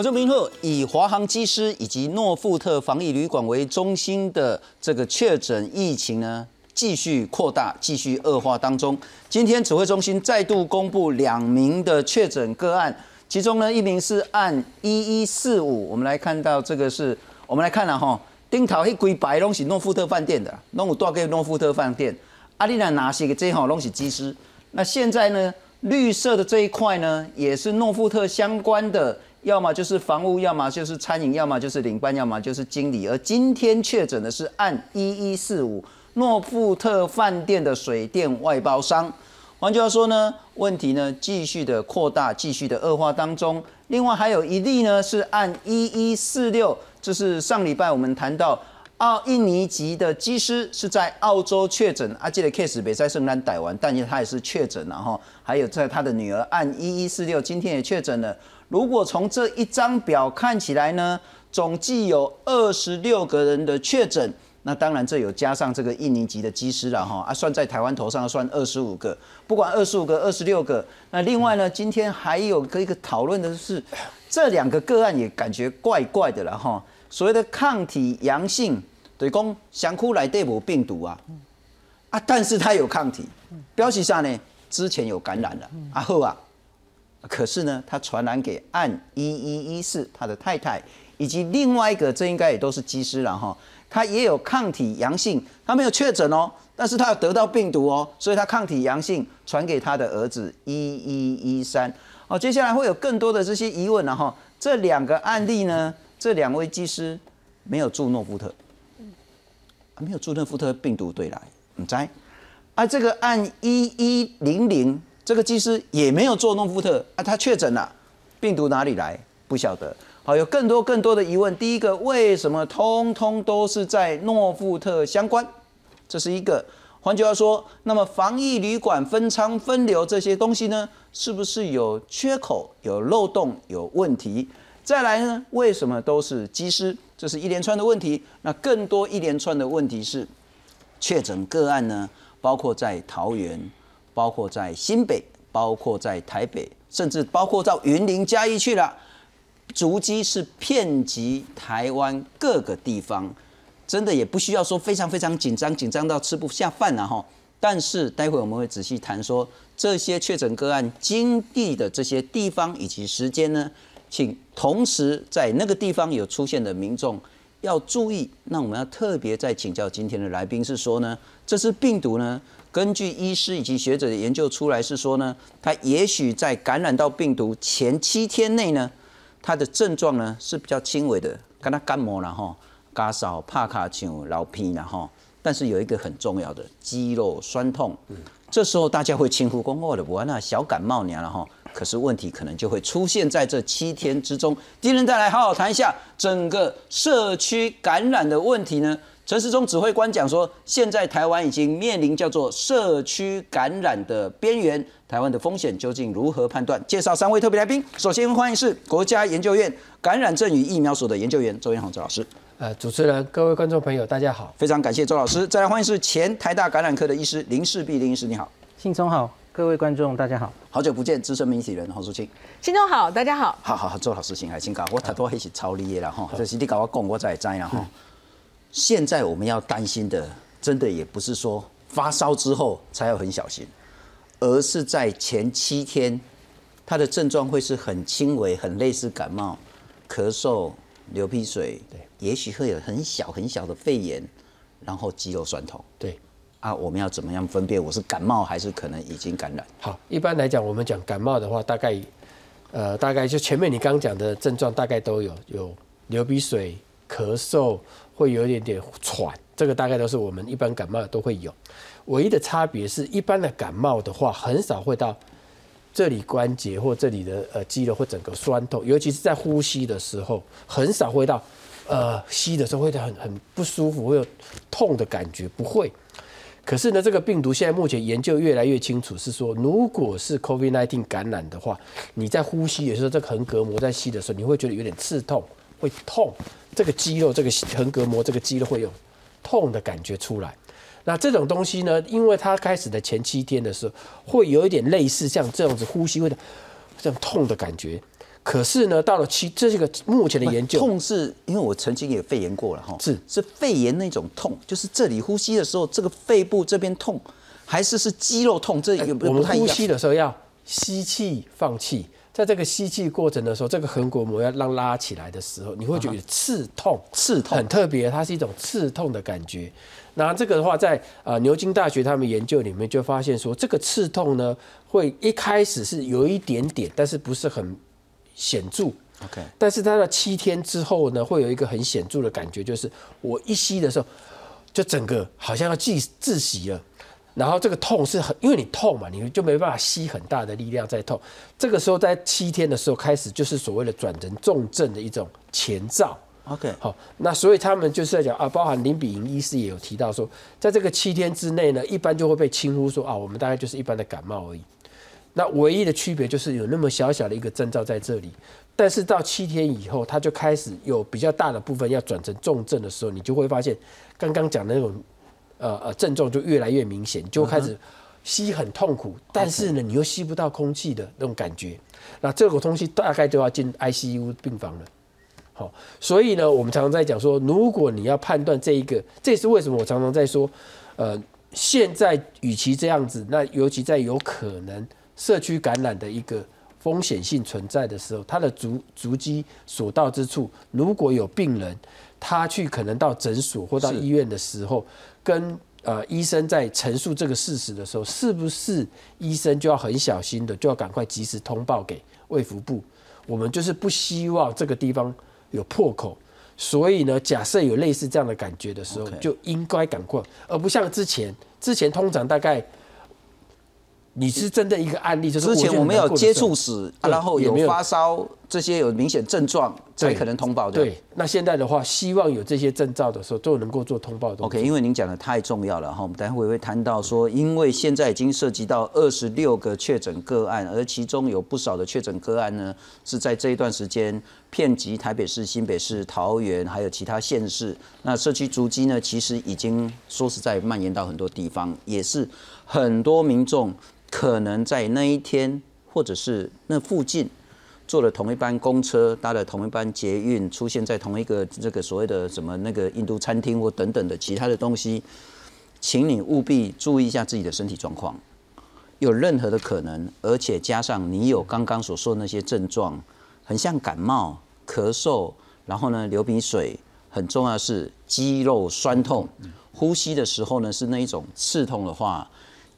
我这明后以华航机师以及诺富特防疫旅馆为中心的这个确诊疫情呢，继续扩大，继续恶化当中。今天指挥中心再度公布两名的确诊个案，其中呢一名是按一一四五，我们来看到这个是，我们来看了哈，顶头迄规白东西诺富特饭店的，拢有多给诺富特饭店。阿丽娜拿些个这吼拢是机师，那现在呢，绿色的这一块呢，也是诺富特相关的，要么就是房屋，要么就是餐饮，要么就是领班，要么就是经理。而今天确诊的是按一一四五诺富特饭店的水电外包商。换句话说呢，问题呢继续的扩大，继续的恶化当中。另外还有一例呢是按一一四六，这是上礼拜我们谈到。澳印尼籍的机师是在澳洲确诊，阿基的 case 北塞圣诞逮完，但是他也是确诊了哈。还有在他的女儿按一一四六，今天也确诊了。如果从这一张表看起来呢，总计有二十六个人的确诊，那当然这有加上这个印尼籍的机师了哈。啊，算在台湾头上算二十五个，不管二十五个、二十六个。那另外呢，今天还有个一个讨论的是，这两个个案也感觉怪怪的了哈。所谓的抗体阳性。对，公想哭来对无病毒啊，啊，但是他有抗体，标题上呢之前有感染了，啊后啊，可是呢他传染给按一一一四他的太太以及另外一个，这应该也都是机师了哈，他也有抗体阳性，他没有确诊哦，但是他有得到病毒哦，所以他抗体阳性传给他的儿子一一一三，哦，接下来会有更多的这些疑问了哈，这两个案例呢，这两位技师没有住诺福特。没有住诺夫特病毒对来，唔知。啊，这个按一一零零，这个技师也没有做诺夫特，啊，他确诊了，病毒哪里来？不晓得。好，有更多更多的疑问。第一个，为什么通通都是在诺富特相关？这是一个。换句话说，那么防疫旅馆分仓分流这些东西呢，是不是有缺口、有漏洞、有问题？再来呢？为什么都是机师？这是一连串的问题。那更多一连串的问题是，确诊个案呢，包括在桃园，包括在新北，包括在台北，甚至包括到云林嘉义去了，足迹是遍及台湾各个地方。真的也不需要说非常非常紧张，紧张到吃不下饭了哈。但是待会我们会仔细谈说，这些确诊个案经历的这些地方以及时间呢？请同时在那个地方有出现的民众要注意。那我们要特别再请教今天的来宾是说呢，这支病毒呢，根据医师以及学者的研究出来是说呢，他也许在感染到病毒前七天内呢，他的症状呢是比较轻微的，跟它感冒了哈，发烧、怕卡丘、老皮了哈。但是有一个很重要的肌肉酸痛，这时候大家会轻呼公哦的，我那小感冒年了哈。可是问题可能就会出现在这七天之中。今天再来好好谈一下整个社区感染的问题呢？陈时中指挥官讲说，现在台湾已经面临叫做社区感染的边缘，台湾的风险究竟如何判断？介绍三位特别来宾，首先欢迎是国家研究院感染症与疫苗所的研究员周元宏周老师。呃，主持人、各位观众朋友，大家好，非常感谢周老师。再来欢迎是前台大感染科的医师林世碧林医师，你好，信聪好。各位观众，大家好，好久不见，资深媒体人黄淑清，新中好，大家好，好好好，做好事情还请教我太多还是超厉害了哈，这是你搞我讲我才知了哈。现在我们要担心的，真的也不是说发烧之后才要很小心，而是在前七天，他的症状会是很轻微，很类似感冒、咳嗽、流鼻水，对，也许会有很小很小的肺炎，然后肌肉酸痛，对。啊，我们要怎么样分辨我是感冒还是可能已经感染？好，一般来讲，我们讲感冒的话，大概，呃，大概就前面你刚讲的症状大概都有，有流鼻水、咳嗽，会有一点点喘，这个大概都是我们一般感冒都会有。唯一的差别是一般的感冒的话，很少会到这里关节或这里的呃肌肉会整个酸痛，尤其是在呼吸的时候，很少会到呃吸的时候会很很不舒服，会有痛的感觉，不会。可是呢，这个病毒现在目前研究越来越清楚，是说如果是 COVID-19 感染的话，你在呼吸的时候，这个横膈膜在吸的时候，你会觉得有点刺痛，会痛，这个肌肉这个横膈膜这个肌肉会有痛的感觉出来。那这种东西呢，因为它开始的前七天的时候，会有一点类似像这样子呼吸会的这种痛的感觉。可是呢，到了七这个目前的研究，痛是因为我曾经也肺炎过了哈，是是肺炎那种痛，就是这里呼吸的时候，这个肺部这边痛，还是是肌肉痛？这有我们呼不太一样。吸的时候要吸气放气，在这个吸气过程的时候，这个横膈膜要让拉起来的时候，你会觉得刺痛，刺痛很特别，它是一种刺痛的感觉。那这个的话，在呃牛津大学他们研究里面就发现说，这个刺痛呢，会一开始是有一点点，但是不是很显著。OK，但是它的七天之后呢，会有一个很显著的感觉，就是我一吸的时候，就整个好像要窒窒息了。然后这个痛是很，因为你痛嘛，你就没办法吸很大的力量在痛。这个时候在七天的时候开始，就是所谓的转成重症的一种前兆。OK，好，那所以他们就是在讲啊，包含林比营医师也有提到说，在这个七天之内呢，一般就会被轻忽说啊，我们大概就是一般的感冒而已。那唯一的区别就是有那么小小的一个征兆在这里，但是到七天以后，它就开始有比较大的部分要转成重症的时候，你就会发现刚刚讲的那种呃呃症状就越来越明显，就开始吸很痛苦，但是呢，你又吸不到空气的那种感觉。那这个东西大概就要进 ICU 病房了。好，所以呢，我们常常在讲说，如果你要判断这一个，这也是为什么我常常在说，呃，现在与其这样子，那尤其在有可能社区感染的一个风险性存在的时候，它的足足迹所到之处，如果有病人他去可能到诊所或到医院的时候，跟呃医生在陈述这个事实的时候，是不是医生就要很小心的，就要赶快及时通报给卫福部？我们就是不希望这个地方有破口，所以呢，假设有类似这样的感觉的时候就应该赶快，而不像之前，之前通常大概你是真的一个案例，就是之前我们有接触史，然后有发烧这些有明显症状才可能通报的。对，那现在的话，希望有这些征兆的时候，都能够做通报的。OK，因为您讲的太重要了哈，我们待会会谈到说，因为现在已经涉及到二十六个确诊个案，而其中有不少的确诊个案呢是在这一段时间遍及台北市、新北市、桃园还有其他县市。那社区足迹呢，其实已经说实在蔓延到很多地方，也是很多民众可能在那一天或者是那附近。坐了同一班公车，搭了同一班捷运，出现在同一个这个所谓的什么那个印度餐厅或等等的其他的东西，请你务必注意一下自己的身体状况，有任何的可能，而且加上你有刚刚所说的那些症状，很像感冒、咳嗽，然后呢流鼻水，很重要是肌肉酸痛，呼吸的时候呢是那一种刺痛的话，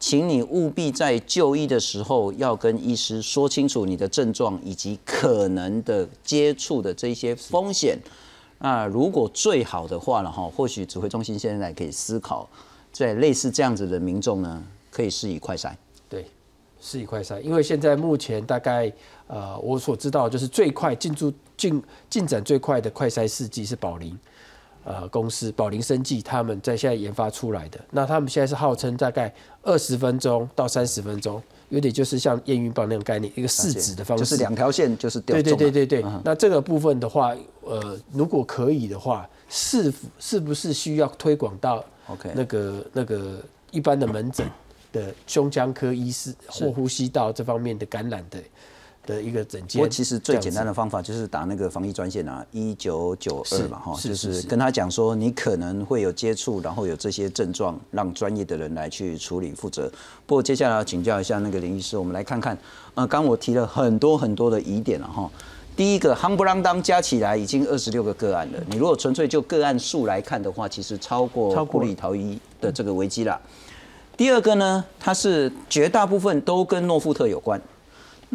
请你务必在就医的时候要跟医师说清楚你的症状以及可能的接触的这些风险。那如果最好的话了哈，或许指挥中心现在可以思考，在类似这样子的民众呢，可以施以快筛。对，施以快筛，因为现在目前大概呃，我所知道就是最快进驻进进展最快的快筛试剂是宝林呃公司宝林生技他们在现在研发出来的，那他们现在是号称大概二十分钟到三十分钟，有点就是像验孕棒那种概念，一个试纸的方式，就是两条线就是掉对对对对对，嗯那这个部分的话，呃，如果可以的话，是否是不是需要推广到 OK 那个那个一般的门诊的胸腔科医师或呼吸道这方面的感染的的一个整间？我其实最简单的的方法就是打那个防疫专线啊，一九九二嘛哈，就是跟他讲说你可能会有接触，然后有这些症状，让专业的人来去处理负责。不过接下来要请教一下那个林医师，我们来看看，呃，刚我提了很多很多的疑点了哈。第一个，夯不啷当加起来已经二十六个个案了。你如果纯粹就个案数来看的话，其实超过超过布里逃逸的这个危机啦。第二个呢，它是绝大部分都跟诺富特有关。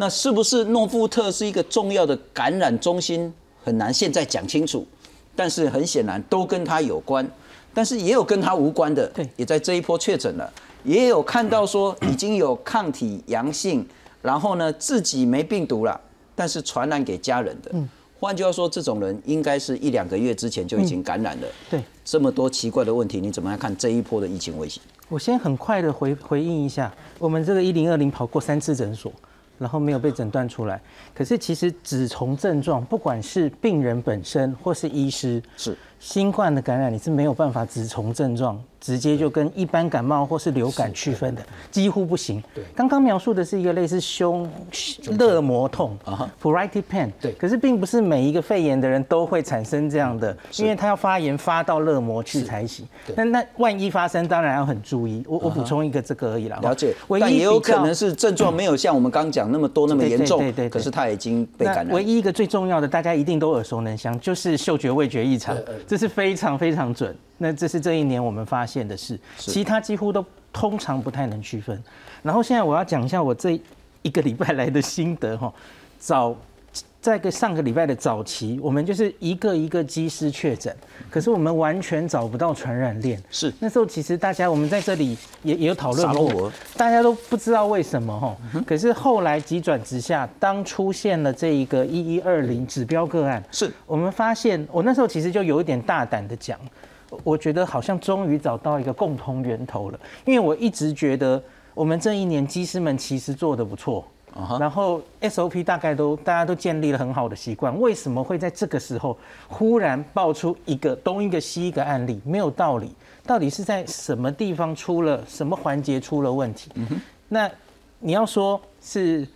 那是不是诺富特是一个重要的感染中心？很难现在讲清楚，但是很显然都跟他有关，但是也有跟他无关的，对也在这一波确诊了，也有看到说已经有抗体阳性，然后呢自己没病毒了，但是传染给家人的。换句话说，这种人应该是一两个月之前就已经感染了。对，这么多奇怪的问题，你怎么样看这一波的疫情威胁？我先很快的回回应一下，我们这个一零二零跑过三次诊所，然后没有被诊断出来。可是其实只从症状，不管是病人本身或是医师，是新冠的感染你是没有办法只从症状直接就跟一般感冒或是流感区分的，几乎不行。对刚刚描述的是一个类似胸热膜痛啊哈 （pruritic pain），对可是并不是每一个肺炎的人都会产生这样的，因为他要发炎发到热膜去才行。那那万一发生，当然要很注意。我我补充一个这个而已啦。了解，唯但也有可能是症状没有像我们刚刚讲那么多那么严重对，对可是他已经被感染。唯一一个最重要的，大家一定都耳熟能详，就是嗅觉味觉异常，这是非常非常准。那这是这一年我们发现的事，其他几乎都通常不太能区分。然后现在我要讲一下我这一个礼拜来的心得哈，早。在个上个礼拜的早期，我们就是一个一个机师确诊，可是我们完全找不到传染链。是那时候其实大家我们在这里也也有讨论过大家都不知道为什么哈。可是后来急转直下，当出现了这一个一一二零指标个案，是我们发现，我那时候其实就有一点大胆的讲，我觉得好像终于找到一个共同源头了，因为我一直觉得我们这一年机师们其实做的不错。然后 SOP 大概都大家都建立了很好的习惯，为什么会在这个时候忽然爆出一个东一个西一个案例？没有道理，到底是在什么地方出了什么环节出了问题？那你要说是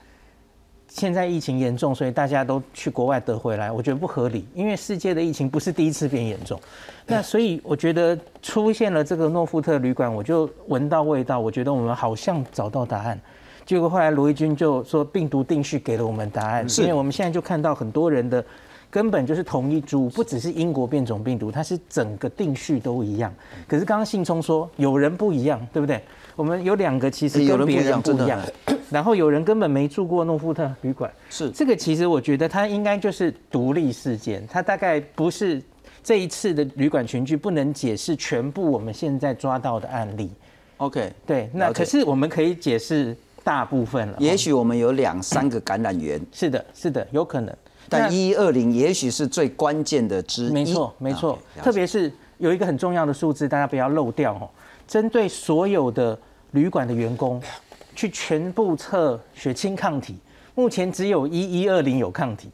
现在疫情严重，所以大家都去国外得回来，我觉得不合理，因为世界的疫情不是第一次变严重。那所以我觉得出现了这个诺富特旅馆，我就闻到味道，我觉得我们好像找到答案。结果后来罗毅军就说病毒定序给了我们答案，因为我们现在就看到很多人的根本就是同一株，不只是英国变种病毒，它是整个定序都一样。可是刚刚信聪说有人不一样，对不对？我们有两个其实跟别人不一样，然后有人根本没住过诺富特旅馆，是。这个其实我觉得它应该就是独立事件，它大概不是这一次的旅馆群聚不能解释全部我们现在抓到的案例。OK，对，那可是我们可以解释大部分了。也许我们有两三个感染源，是的，是的，有可能。但那一一二零也许是最关键的之一。没错，没错特别是有一个很重要的数字，大家不要漏掉哦。针对所有的旅馆的员工，去全部测血清抗体，目前只有一一二零有抗体。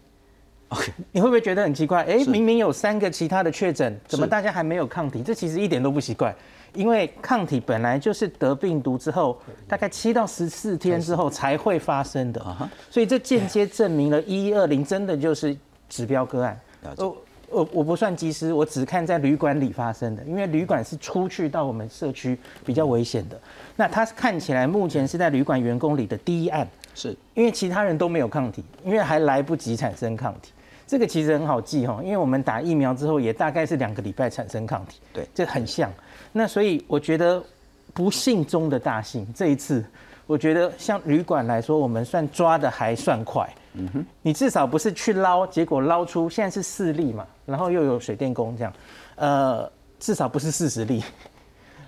OK，你会不会觉得很奇怪？哎，是明明有三个其他的确诊，怎么大家还没有抗体？这其实一点都不奇怪，因为抗体本来就是得病毒之后大概七到十四天之后才会发生的。啊，所以这间接证明了一一二零真的就是指标个案。我我我不算机师，我只看在旅馆里发生的，因为旅馆是出去到我们社区比较危险的。那它看起来目前是在旅馆员工里的第一案，是。因为其他人都没有抗体，因为还来不及产生抗体。这个其实很好记哈，因为我们打疫苗之后也大概是两个礼拜产生抗体，对。这很像。那所以我觉得不幸中的大幸，这一次我觉得像旅馆来说，我们算抓的还算快。嗯哼，你至少不是去捞，结果捞出现在是四例嘛，然后又有水电工这样，呃，至少不是四十例。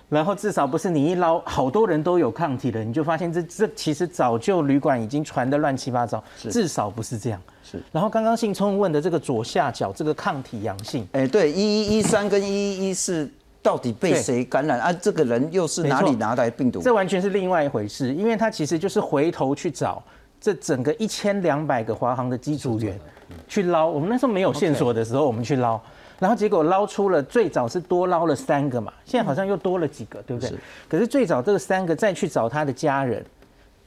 然后至少不是你一捞，好多人都有抗体了，你就发现这这其实早就旅馆已经传的乱七八糟，至少不是这样。是。然后刚刚信聪问的这个左下角这个抗体阳性，哎，对，一一一三跟一一一四到底被谁感染啊？这个人又是哪里拿来病毒？这完全是另外一回事，因为他其实就是回头去找这整个一千两百个华航的机组员去捞。我们那时候没有线索的时候，我们去捞，然后结果捞出了最早是多捞了三个嘛，现在好像又多了几个，对不对？可是最早这个三个再去找他的家人。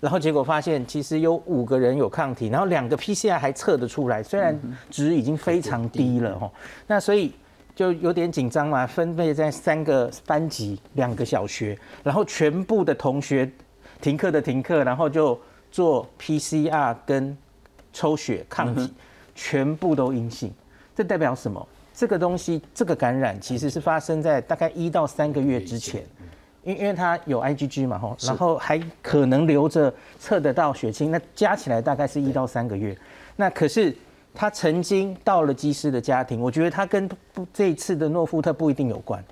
然后结果发现，其实有五个人有抗体，然后两个 PCR 还测得出来，虽然值已经非常低了哈。那所以就有点紧张嘛，分配在三个班级、两个小学，然后全部的同学停课的停课，然后就做 PCR 跟抽血抗体，全部都阴性。这代表什么？这个东西，这个感染其实是发生在大概一到三个月之前。因因为它有 IgG 嘛吼，然后还可能留着测得到血清，那加起来大概是一到三个月。那可是他曾经到了机师的家庭，我觉得他跟不这一次的诺夫特不一定有关。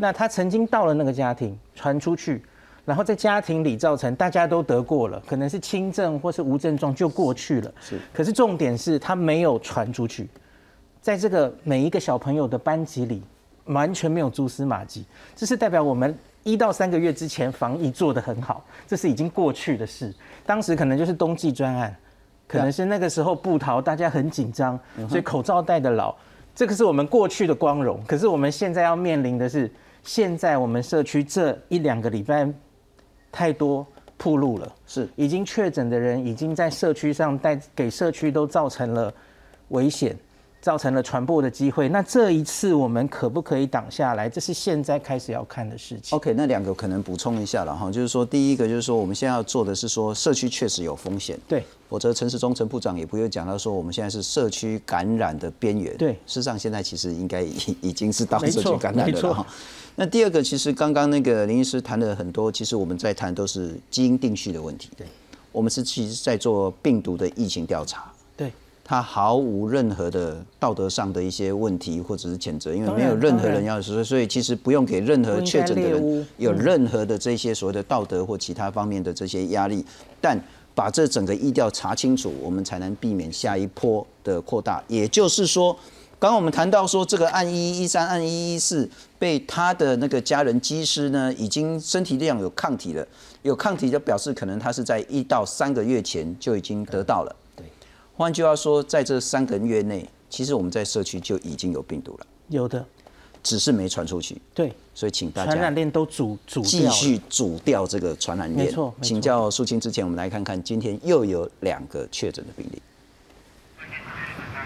那他曾经到了那个家庭传出去，然后在家庭里造成大家都得过了，可能是轻症或是无症状就过去了。是，可是重点是他没有传出去，在这个每一个小朋友的班级里，完全没有蛛丝马迹，这是代表我们一到三个月之前防疫做得很好，这是已经过去的事。当时可能就是冬季专案，可能是那个时候布逃大家很紧张，所以口罩戴的牢。这个是我们过去的光荣。可是我们现在要面临的是，现在我们社区这一两个礼拜太多铺路了，是已经确诊的人已经在社区上带给社区都造成了危险。造成了传播的机会，那这一次我们可不可以挡下来？这是现在开始要看的事情。OK，那两个可能补充一下了哈，就是说第一个就是说我们现在要做的是说社区确实有风险，对，否则陈时中陈部长也不会讲到说我们现在是社区感染的边缘，对，事实上现在其实应该已已经是到社区感染的了哈。那第二个其实刚刚那个林医师谈了很多，其实我们在谈都是基因定序的问题，对，我们是其实在做病毒的疫情调查。他毫无任何的道德上的一些问题或者是谴责，因为没有任何人要说，所以其实不用给任何确诊的人有任何的这些所谓的道德或其他方面的这些压力。但把这整个意调查清楚，我们才能避免下一波的扩大。也就是说，刚刚我们谈到说，这个案一一三、案一一四被他的那个家人机师呢，已经身体量有抗体了，有抗体就表示可能他是在一到三个月前就已经得到了。换句话说，在这三个月内，其实我们在社区就已经有病毒了，有的，只是没传出去。对，所以请大家传染链都阻阻继续阻掉这个传染链。没错，请教肃清之前，我们来看看今天又有两个确诊的病例。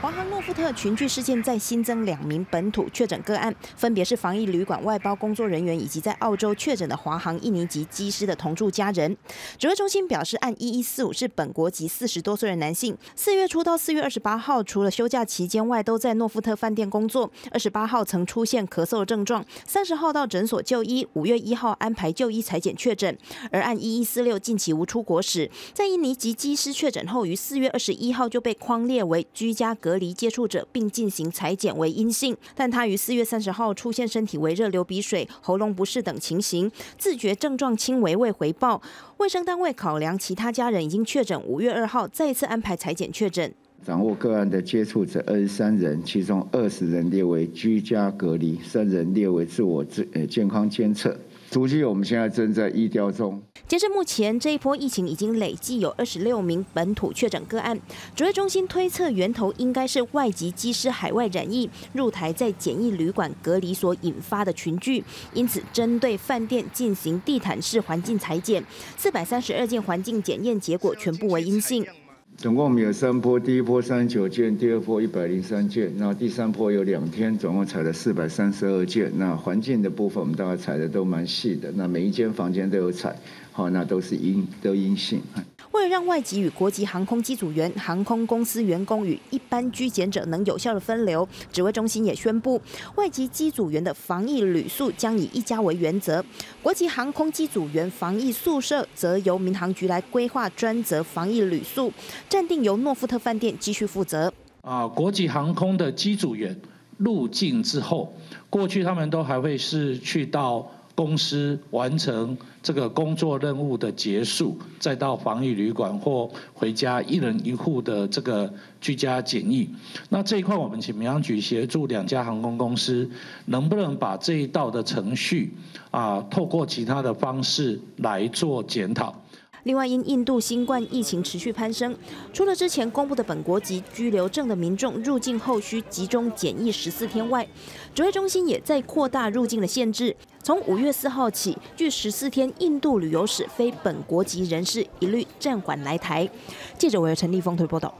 华航诺富特群聚事件再新增两名本土确诊个案，分别是防疫旅馆外包工作人员以及在澳洲确诊的华航印尼籍机师的同住家人。指挥中心表示，按一一四五是本国籍四十多岁的男性，四月初到四月二十八号，除了休假期间外，都在诺富特饭店工作。二十八号曾出现咳嗽症状，三十号到诊所就医，五月一号安排就医裁检确诊。而按一一四六近期无出国史，在印尼籍机师确诊后，于四月二十一号就被框列为居家隔。隔离接触者，并进行裁剪为阴性，但他于四月三十号出现身体微热、流鼻水、喉咙不适等情形，自觉症状轻微，未回报。卫生单位考量其他家人已经确诊，五月二号再次安排裁剪确诊。掌握个案的接触者二十三人，其中二十人列为居家隔离，三人列为自我自呃健康监测。足迹我们现在正在医调中。截至目前，这一波疫情已经累计有二十六名本土确诊个案。指挥中心推测源头应该是外籍机师海外染疫入台，在检疫旅馆隔离所引发的群聚，因此针对饭店进行地毯式环境裁剪，四百三十二件环境检验结果全部为阴性。总共我们有三波，第一波三十九件，第二波一百零三件，那第三波有两天，总共采了四百三十二件。那环境的部分，我们大概采的都蛮细的，那每一间房间都有采，好，那都是阴，都阴性。为了让外籍与国籍航空机组员、航空公司员工与一般居检者能有效的分流，指挥中心也宣布，外籍机组员的防疫旅宿将以一家为原则，国籍航空机组员防疫宿舍则由民航局来规划专责防疫旅宿，暂定由诺富特饭店继续负责。啊，国际航空的机组员入境之后，过去他们都还会是去到。公司完成这个工作任务的结束，再到防疫旅馆或回家一人一户的这个居家检疫。那这一块，我们请民航局协助两家航空公司，能不能把这一道的程序啊，透过其他的方式来做检讨？另外，因印度新冠疫情持续攀升，除了之前公布的本国籍居留证的民众入境后需集中检疫十四天外，指挥中心也在扩大入境的限制。从五月四号起，据十四天印度旅游史非本国籍人士一律暂缓来台。记者为陈立峰推报道。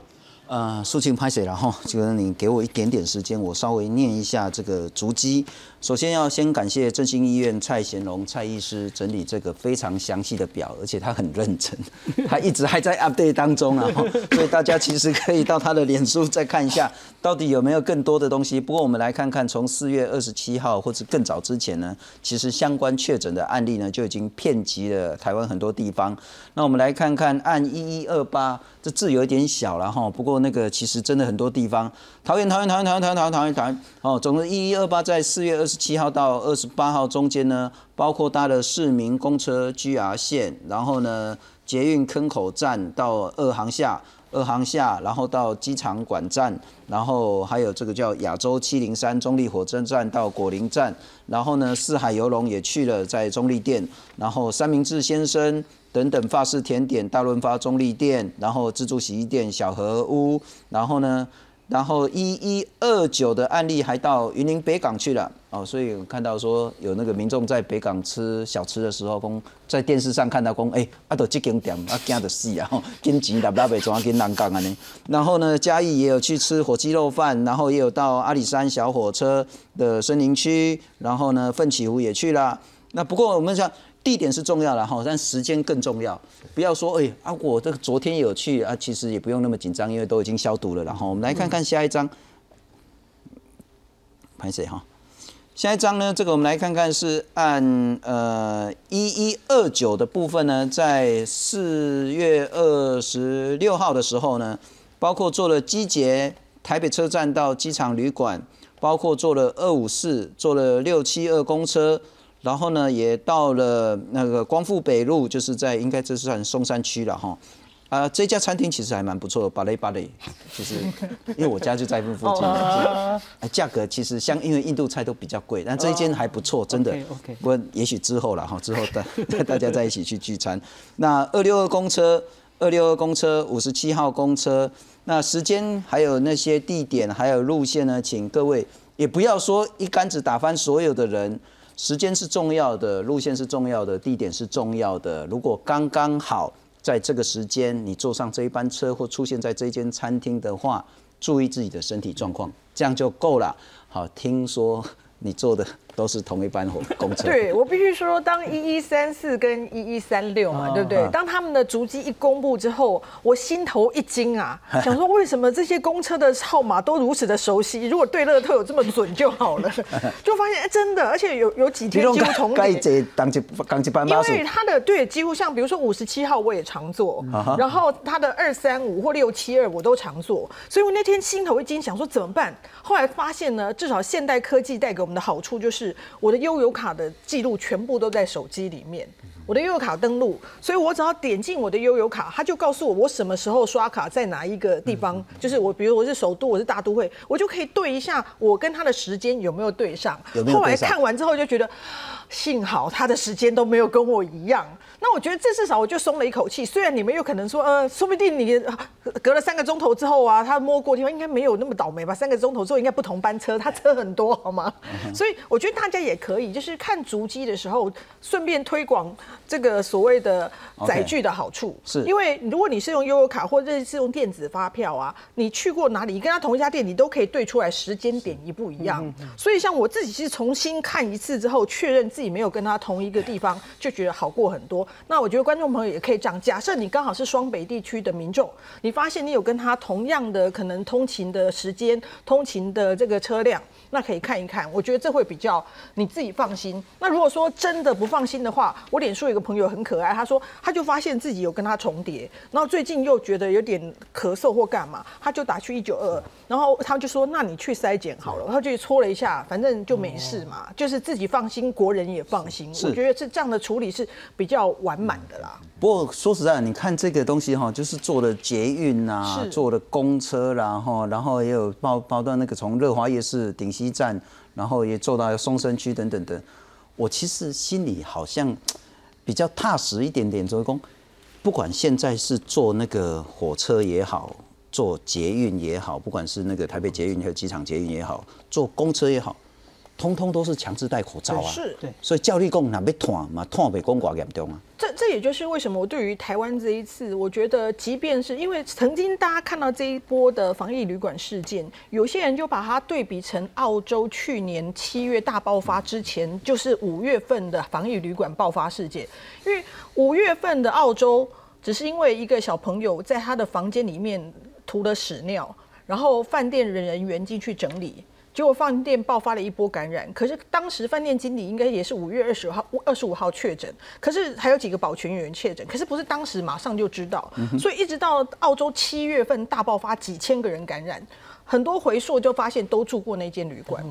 呃，肃清拍谁了哈？就是你给我一点点时间，我稍微念一下这个足迹。首先要先感谢振兴医院蔡贤龙蔡医师整理这个非常详细的表，而且他很认真，他一直还在 update 当中啊，所以大家其实可以到他的脸书再看一下，到底有没有更多的东西。不过我们来看看，从四月二十七号或者更早之前呢，其实相关确诊的案例呢就已经遍及了台湾很多地方。那我们来看看按一一二八，这字有一点小了哈，不过那个其实真的很多地方，桃园、桃园、桃园、桃园、桃园、桃园、桃园、桃园，哦，总之一一二八在四月二十七号到二十八号中间呢，包括搭了市民公车 GR 线，然后呢捷运坑口站到二航下。二航下，然后到机场管站，然后还有这个叫亚洲七零三中立火车站到果林站，然后呢四海游龙也去了在中立店，然后三明治先生等等法式甜点大润发中立店，然后自助洗衣店小河屋，然后呢。然后一一二九的案例还到云林北港去了哦，所以我看到说有那个民众在北港吃小吃的时候，公在电视上看到公哎，啊都这间店啊惊得死啊，金钱拿不拿被抓跟南港啊呢。然后呢，嘉义也有去吃火鸡肉饭，然后也有到阿里山小火车的森林区，然后呢，奋起湖也去了。那不过我们讲。地点是重要的哈，但时间更重要。不要说哎啊，我这个昨天有去啊，其实也不用那么紧张，因为都已经消毒了。然后我们来看看下一张，拍谁哈？下一张呢？这个我们来看看是按呃一一二九的部分呢，在四月二十六号的时候呢，包括做了机捷台北车站到机场旅馆，包括做了二五四，做了六七二公车。然后呢，也到了那个光复北路，就是在应该这是算松山区了哈。啊，这家餐厅其实还蛮不错的，巴雷巴雷，就是因为我家就在附附近。价格其实像因为印度菜都比较贵，但这一间还不错，真的。OK。不过也许之后了哈，之后大 大家在一起去聚餐。那二六二公车，二六二公车，五十七号公车。那时间还有那些地点还有路线呢，请各位也不要说一竿子打翻所有的人。时间是重要的，路线是重要的，地点是重要的。如果刚刚好在这个时间你坐上这一班车或出现在这间餐厅的话，注意自己的身体状况，这样就够了。好，听说你做的。都是同一班火 公车。对我必须说，当一一三四跟一一三六嘛，对不对？当他们的足迹一公布之后，我心头一惊啊，想说为什么这些公车的号码都如此的熟悉？如果对乐透有这么准就好了，就发现哎，真的，而且有有几天几乎重叠。因为他的对几乎像比如说五十七号我也常坐，然后他的二三五或六七二我都常坐，所以我那天心头一惊，想说怎么办？后来发现呢，至少现代科技带给我们的好处就是。我的悠游卡的记录全部都在手机里面，我的悠游卡登录，所以我只要点进我的悠游卡，它就告诉我我什么时候刷卡在哪一个地方，就是我比如我是首都，我是大都会，我就可以对一下我跟他的时间有没有对上。后来看完之后就觉得，幸好他的时间都没有跟我一样。那我觉得这至少我就松了一口气。虽然你们有可能说，呃，说不定你隔了三个钟头之后啊，他摸过地方应该没有那么倒霉吧？三个钟头之后应该不同班车，他车很多，好吗？所以我觉得大家也可以，就是看足迹的时候，顺便推广这个所谓的载具的好处。是，因为如果你是用悠游卡或者是用电子发票啊，你去过哪里，跟他同一家店，你都可以对出来时间点一不一样。所以像我自己是重新看一次之后，确认自己没有跟他同一个地方，就觉得好过很多。那我觉得观众朋友也可以这样：假设你刚好是双北地区的民众，你发现你有跟他同样的可能通勤的时间、通勤的这个车辆，那可以看一看。我觉得这会比较你自己放心。那如果说真的不放心的话，我脸书有个朋友很可爱，他说他就发现自己有跟他重叠，然后最近又觉得有点咳嗽或干嘛，他就打去一九二，然后他就说：“那你去筛检好了。”他就搓了一下，反正就没事嘛，就是自己放心，国人也放心。我觉得这这样的处理是比较完满。的啦。不过说实在，你看这个东西哈，就是坐的捷运啊，坐的公车啦，哈，然后也有包包到那个从乐华夜市顶溪站，然后也坐到松山区等等等。我其实心里好像比较踏实一点点，周工，不管现在是坐那个火车也好，坐捷运也好，不管是那个台北捷运还有机场捷运也好，坐公车也好。通通都是强制戴口罩啊！是，对，所以教力工那被断嘛，断被公寡严重啊。这这也就是为什么我对于台湾这一次，我觉得即便是因为曾经大家看到这一波的防疫旅馆事件，有些人就把它对比成澳洲去年七月大爆发之前，就是五月份的防疫旅馆爆发事件。因为五月份的澳洲只是因为一个小朋友在他的房间里面涂了屎尿，然后饭店人员进去整理。结果饭店爆发了一波感染，可是当时饭店经理应该也是五月二十号、二十五号确诊，可是还有几个保全员确诊，可是不是当时马上就知道，所以一直到澳洲七月份大爆发，几千个人感染，很多回溯就发现都住过那间旅馆。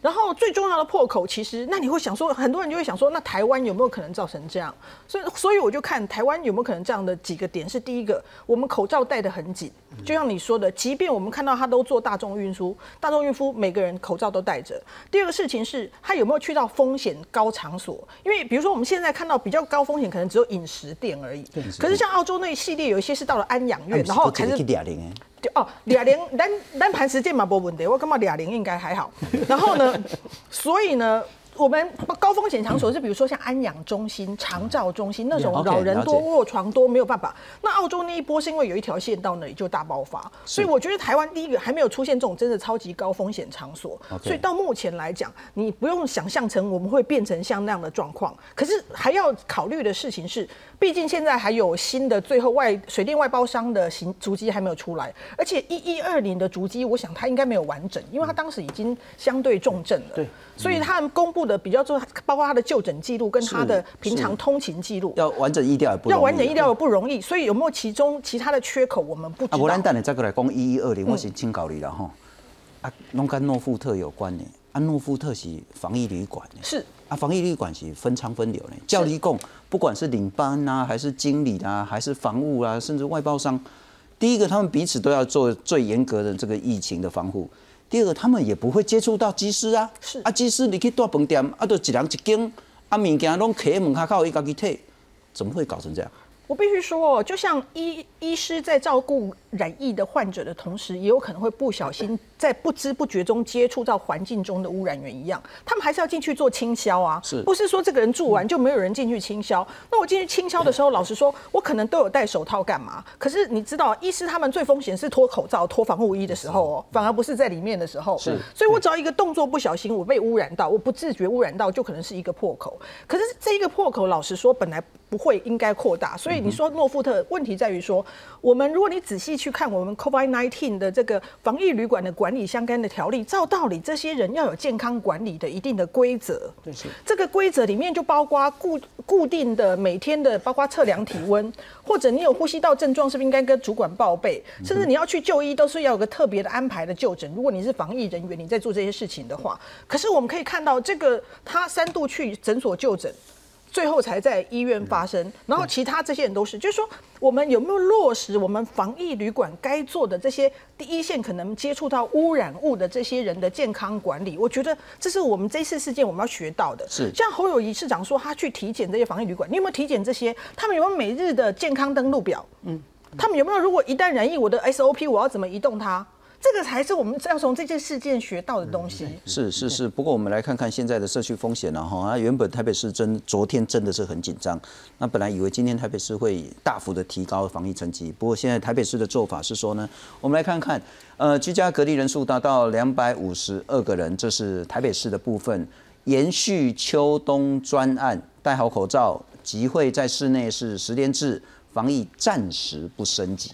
然后最重要的破口，其实那你会想说，很多人就会想说，那台湾有没有可能造成这样？所以，所以我就看台湾有没有可能这样的几个点是：第一个，我们口罩戴得很紧，就像你说的，即便我们看到他都做大众运输，大众运输每个人口罩都戴着。第二个事情是，他有没有去到风险高场所？因为比如说我们现在看到比较高风险，可能只有饮食店而已。可是像澳洲那一系列，有一些是到了安养院，然后还是。哦，俩零单单盘时间嘛没问题，我感觉俩零应该还好。然后呢，所以呢。我们高风险场所是比如说像安养中心、长照中心那种老人多、卧床多，没有办法。那澳洲那一波是因为有一条线到那里就大爆发，所以我觉得台湾第一个还没有出现这种真的超级高风险场所。所以到目前来讲，你不用想象成我们会变成像那样的状况。可是还要考虑的事情是，毕竟现在还有新的最后外水电外包商的行足迹还没有出来，而且一一二年的足迹，我想它应该没有完整，因为它当时已经相对重症了。对，所以他们公布。的比较做，包括他的就诊记录跟他的平常通勤记录，要完整医疗也不要完整医疗也不容易，所以有没有其中其他的缺口，我们不知道。啊，我等你再过来讲一一二零，我是请教你了哈。啊，拢跟诺富特有关的，啊，诺富特是防疫旅馆的，是啊，防疫旅馆是分仓分流的。教立共不管是领班啊，还是经理啊，还是房务啊，甚至外包商，第一个他们彼此都要做最严格的这个疫情的防护。第二个，他们也不会接触到技师啊，是。啊，技师你去大饭店，啊，都一人一间，啊，物件拢徛门口靠伊家己摕，怎么会搞成这样？我必须说，就像医医师在照顾染疫的患者的同时，也有可能会不小心在不知不觉中接触到环境中的污染源一样，他们还是要进去做清消啊，是不是说这个人住完就没有人进去清消？那我进去清消的时候，老实说，我可能都有戴手套干嘛？可是你知道，医师他们最风险是脱口罩、脱防护衣的时候哦，反而不是在里面的时候。是，所以我只要一个动作不小心，我被污染到，我不自觉污染到，就可能是一个破口。可是这一个破口，老实说，本来。不会应该扩大，所以你说诺富特问题在于说，我们如果你仔细去看我们 COVID-19 的这个防疫旅馆的管理相关的条例，照道理这些人要有健康管理的一定的规则。这个规则里面就包括固固定的每天的，包括测量体温，或者你有呼吸道症状，是不是应该跟主管报备？甚至你要去就医，都是要有个特别的安排的就诊。如果你是防疫人员，你在做这些事情的话，可是我们可以看到，这个他三度去诊所就诊。最后才在医院发生，然后其他这些人都是，就是说，我们有没有落实我们防疫旅馆该做的这些第一线可能接触到污染物的这些人的健康管理？我觉得这是我们这次事件我们要学到的。是像侯友谊市长说，他去体检这些防疫旅馆，你有没有体检这些？他们有没有每日的健康登录表？嗯，他们有没有？如果一旦染疫，我的 SOP 我要怎么移动它？这个才是我们要从这件事件学到的东西。是是是，不过我们来看看现在的社区风险了哈。啊，原本台北市真昨天真的是很紧张，那本来以为今天台北市会大幅的提高防疫成绩，不过现在台北市的做法是说呢，我们来看看，呃，居家隔离人数达到两百五十二个人，这是台北市的部分，延续秋冬专案，戴好口罩，集会在室内是十连制，防疫暂时不升级。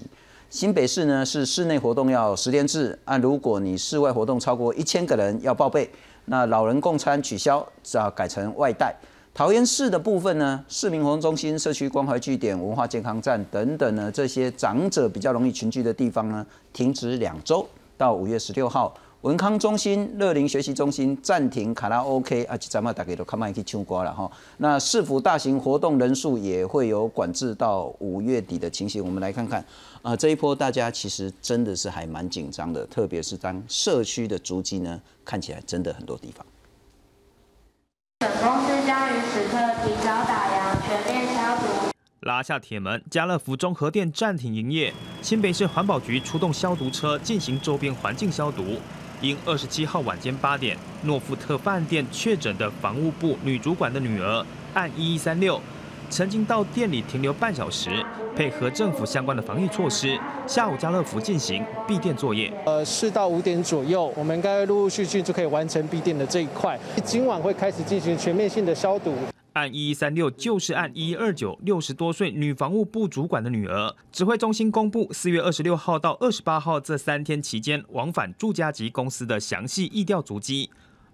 新北市呢是室内活动要十天制，啊，如果你室外活动超过一千个人要报备，那老人共餐取消，只要改成外带。桃园市的部分呢，市民活动中心、社区关怀据点、文化健康站等等呢，这些长者比较容易群聚的地方呢，停止两周，到五月十六号。文康中心、乐龄学习中心暂停卡拉 OK 啊，咱们大家都看慢去唱歌了哈。那市府大型活动人数也会有管制到五月底的情形。我们来看看啊，这一波大家其实真的是还蛮紧张的，特别是当社区的足迹呢，看起来真的很多地方。本公司将于此刻提早打烊，全面消毒。拉下铁门，家乐福综合店暂停营业。新北市环保局出动消毒车进行周边环境消毒。因二十七号晚间八点，诺富特饭店确诊的房务部女主管的女儿，按一一三六，曾经到店里停留半小时，配合政府相关的防疫措施，下午家乐福进行闭店作业。呃，四到五点左右，我们应该陆陆续续就可以完成闭店的这一块。今晚会开始进行全面性的消毒。按一一三六就是按一一二九，六十多岁女防务部主管的女儿。指挥中心公布四月二十六号到二十八号这三天期间往返住家及公司的详细意调足迹。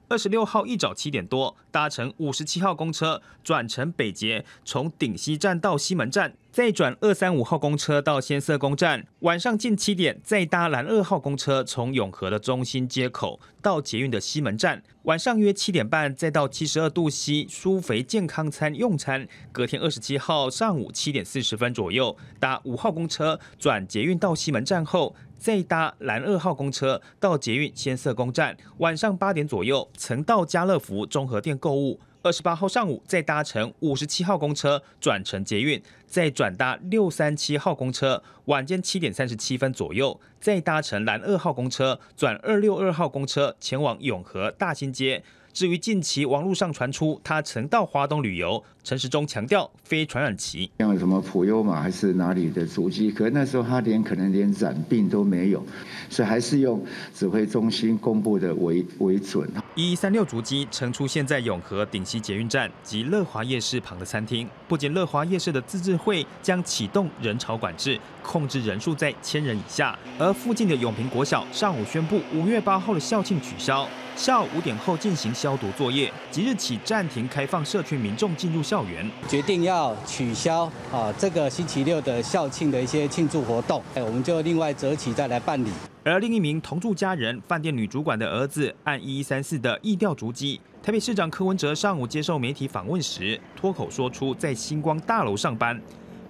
二十六号一早七点多，搭乘五十七号公车转乘北捷，从顶溪站到西门站。再转二三五号公车到先色公站，晚上近七点再搭蓝二号公车从永和的中心街口到捷运的西门站，晚上约七点半再到七十二度 C 舒肥健康餐用餐。隔天二十七号上午七点四十分左右搭五号公车转捷运到西门站后，再搭蓝二号公车到捷运先色公站，晚上八点左右曾到家乐福综合店购物。二十八号上午再搭乘五十七号公车转乘捷运，再转搭六三七号公车，晚间七点三十七分左右再搭乘蓝二号公车转二六二号公车前往永和大新街。至于近期网络上传出他曾到华东旅游，陈时中强调非传染期，像什么普悠玛还是哪里的足迹，可那时候他连可能连染病都没有，所以还是用指挥中心公布的为为准。一三六足迹曾出现在永和顶溪捷运站及乐华夜市旁的餐厅，不仅乐华夜市的自治会将启动人潮管制，控制人数在千人以下，而附近的永平国小上午宣布五月八号的校庆取消。下午五点后进行消毒作业，即日起暂停开放社区民众进入校园。决定要取消啊，这个星期六的校庆的一些庆祝活动，哎，我们就另外择期再来办理。而另一名同住家人饭店女主管的儿子按一一三四的易调足迹，台北市长柯文哲上午接受媒体访问时，脱口说出在星光大楼上班。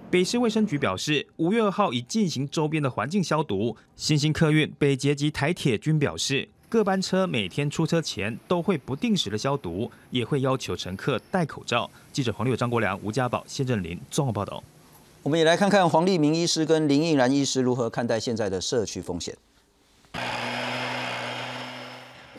北市卫生局表示，五月二号已进行周边的环境消毒。新兴客运、北捷及台铁均表示。各班车每天出车前都会不定时的消毒，也会要求乘客戴口罩。记者黄六、张国良、吴家宝、谢振林综合报道。我们也来看看黄立明医师跟林应然医师如何看待现在的社区风险。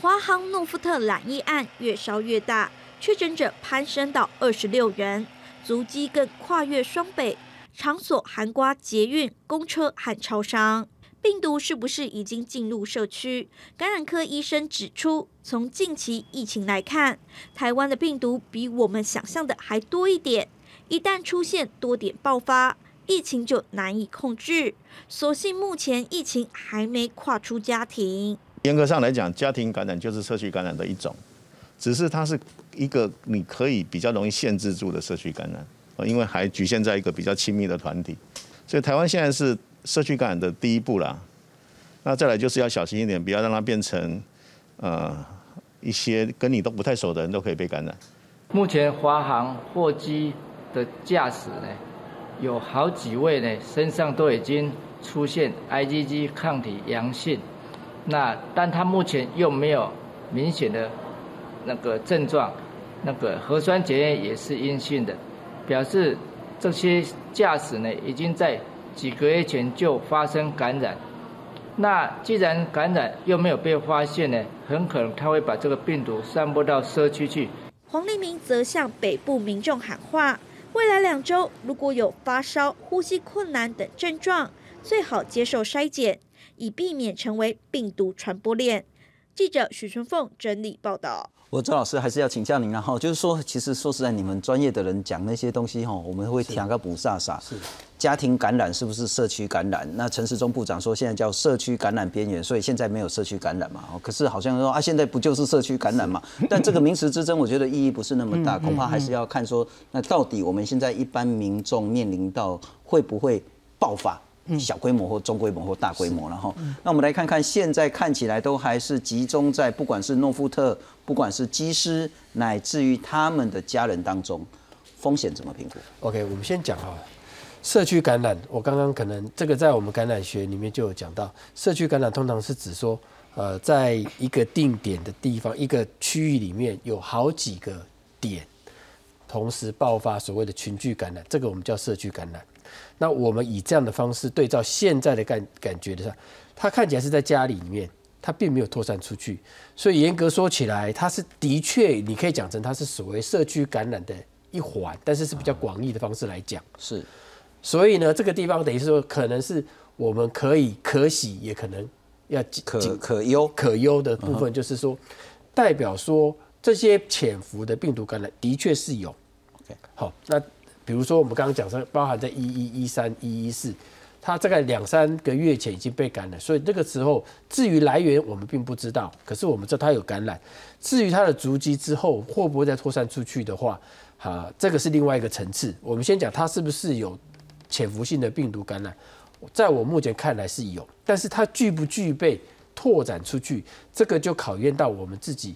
华航诺富特染疫案越烧越大，确诊者攀升到二十六人，足迹更跨越双北，场所含刮捷运、公车和超商。病毒是不是已经进入社区？感染科医生指出，从近期疫情来看，台湾的病毒比我们想象的还多一点。一旦出现多点爆发，疫情就难以控制。所幸目前疫情还没跨出家庭。严格上来讲，家庭感染就是社区感染的一种，只是它是一个你可以比较容易限制住的社区感染，因为还局限在一个比较亲密的团体。所以台湾现在是。社区感染的第一步啦，那再来就是要小心一点，不要让它变成呃一些跟你都不太熟的人都可以被感染。目前华航货机的驾驶呢，有好几位呢身上都已经出现 IgG 抗体阳性，那但他目前又没有明显的那个症状，那个核酸检验也是阴性的，表示这些驾驶呢已经在。几个月前就发生感染，那既然感染又没有被发现呢，很可能他会把这个病毒散播到社区去。黄立明则向北部民众喊话：未来两周如果有发烧、呼吸困难等症状，最好接受筛检，以避免成为病毒传播链。记者许春凤整理报道。我周老师还是要请教您，然后就是说，其实说实在，你们专业的人讲那些东西哈，我们会听个不飒飒。是家庭感染是不是社区感染？那陈时中部长说现在叫社区感染边缘，所以现在没有社区感染嘛。可是好像说啊，现在不就是社区感染嘛？但这个名词之争，我觉得意义不是那么大，恐怕还是要看说，那到底我们现在一般民众面临到会不会爆发？小规模或中规模或大规模，然后，那我们来看看，现在看起来都还是集中在不管是诺夫特，不管是机师，乃至于他们的家人当中，风险怎么评估？OK，我们先讲哈，社区感染，我刚刚可能这个在我们感染学里面就有讲到，社区感染通常是指说，呃，在一个定点的地方，一个区域里面有好几个点同时爆发所谓的群聚感染，这个我们叫社区感染。那我们以这样的方式对照现在的感感觉的上，他看起来是在家里面，他并没有扩散出去，所以严格说起来，他是的确你可以讲成他是所谓社区感染的一环，但是是比较广义的方式来讲。是，所以呢，这个地方等于是说，可能是我们可以可喜，也可能要可可忧可忧的部分，就是说，代表说这些潜伏的病毒感染的确是有。OK，好，那。比如说，我们刚刚讲说，包含在一一一三一一四，它大概两三个月前已经被感染，所以那个时候至于来源我们并不知道，可是我们知道它有感染。至于它的足迹之后会不会再扩散出去的话，哈，这个是另外一个层次。我们先讲它是不是有潜伏性的病毒感染，在我目前看来是有，但是它具不具备拓展出去，这个就考验到我们自己。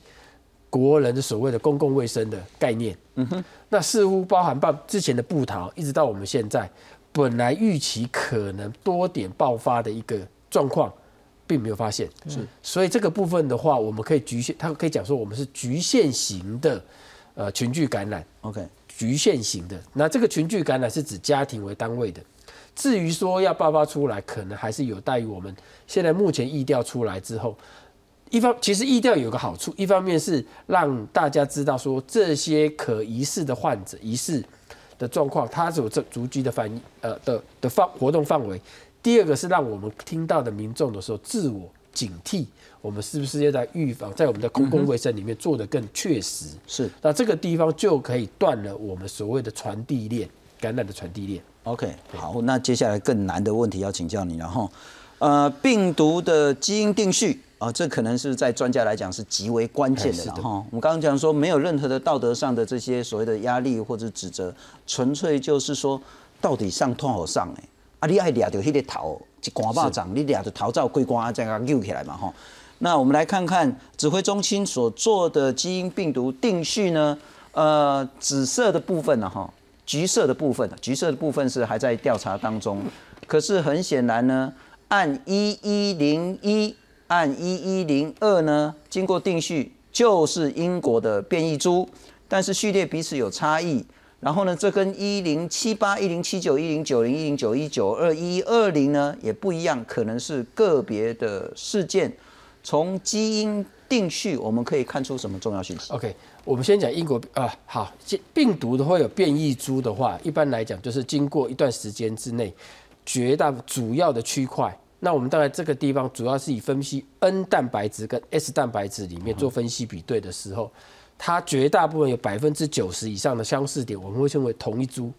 国人的所谓的公共卫生的概念，嗯哼，那似乎包含爆之前的布逃，一直到我们现在，本来预期可能多点爆发的一个状况，并没有发现，是，所以这个部分的话，我们可以局限，他可以讲说我们是局限型的，呃群聚感染，OK，局限型的。那这个群聚感染是指家庭为单位的。至于说要爆发出来，可能还是有待于我们现在目前疫调出来之后。一方其实疫调有个好处，一方面是让大家知道说这些可疑似的患者、疑似的状况，它有这足迹的反呃的的范活动范围。第二个是让我们听到的民众的时候自我警惕，我们是不是要在预防，在我们的公共卫生里面做得更确实？是，那这个地方就可以断了我们所谓的传递链，感染的传递链。OK，好，那接下来更难的问题要请教你，然后，呃，病毒的基因定序啊，这可能是在专家来讲是极为关键的了哈。我们刚刚讲说，没有任何的道德上的这些所谓的压力或者指责，纯粹就是说，到底上痛好上哎。啊，你爱掠着迄个头一竿巴掌，你掠着头罩规竿再甲揪起来嘛吼。那我们来看看指挥中心所做的基因病毒定序呢？呃，紫色的部分呢哈，橘色的部分，橘色的部分是还在调查当中。可是很显然呢，按一一零一，按一一零二呢，经过定序就是英国的变异株，但是序列彼此有差异。然后呢，这跟一零七八、一零七九、一零九零、一零九一九二一二零呢也不一样，可能是个别的事件。从基因定序，我们可以看出什么重要信息？OK，我们先讲英国啊，好，病毒的话有变异株的话，一般来讲就是经过一段时间之内，绝大主要的区块，那我们大概这个地方主要是以分析 N 蛋白质跟 S 蛋白质里面做分析比对的时候。它绝大部分有百分之九十以上的相似点，我们会称为同一株。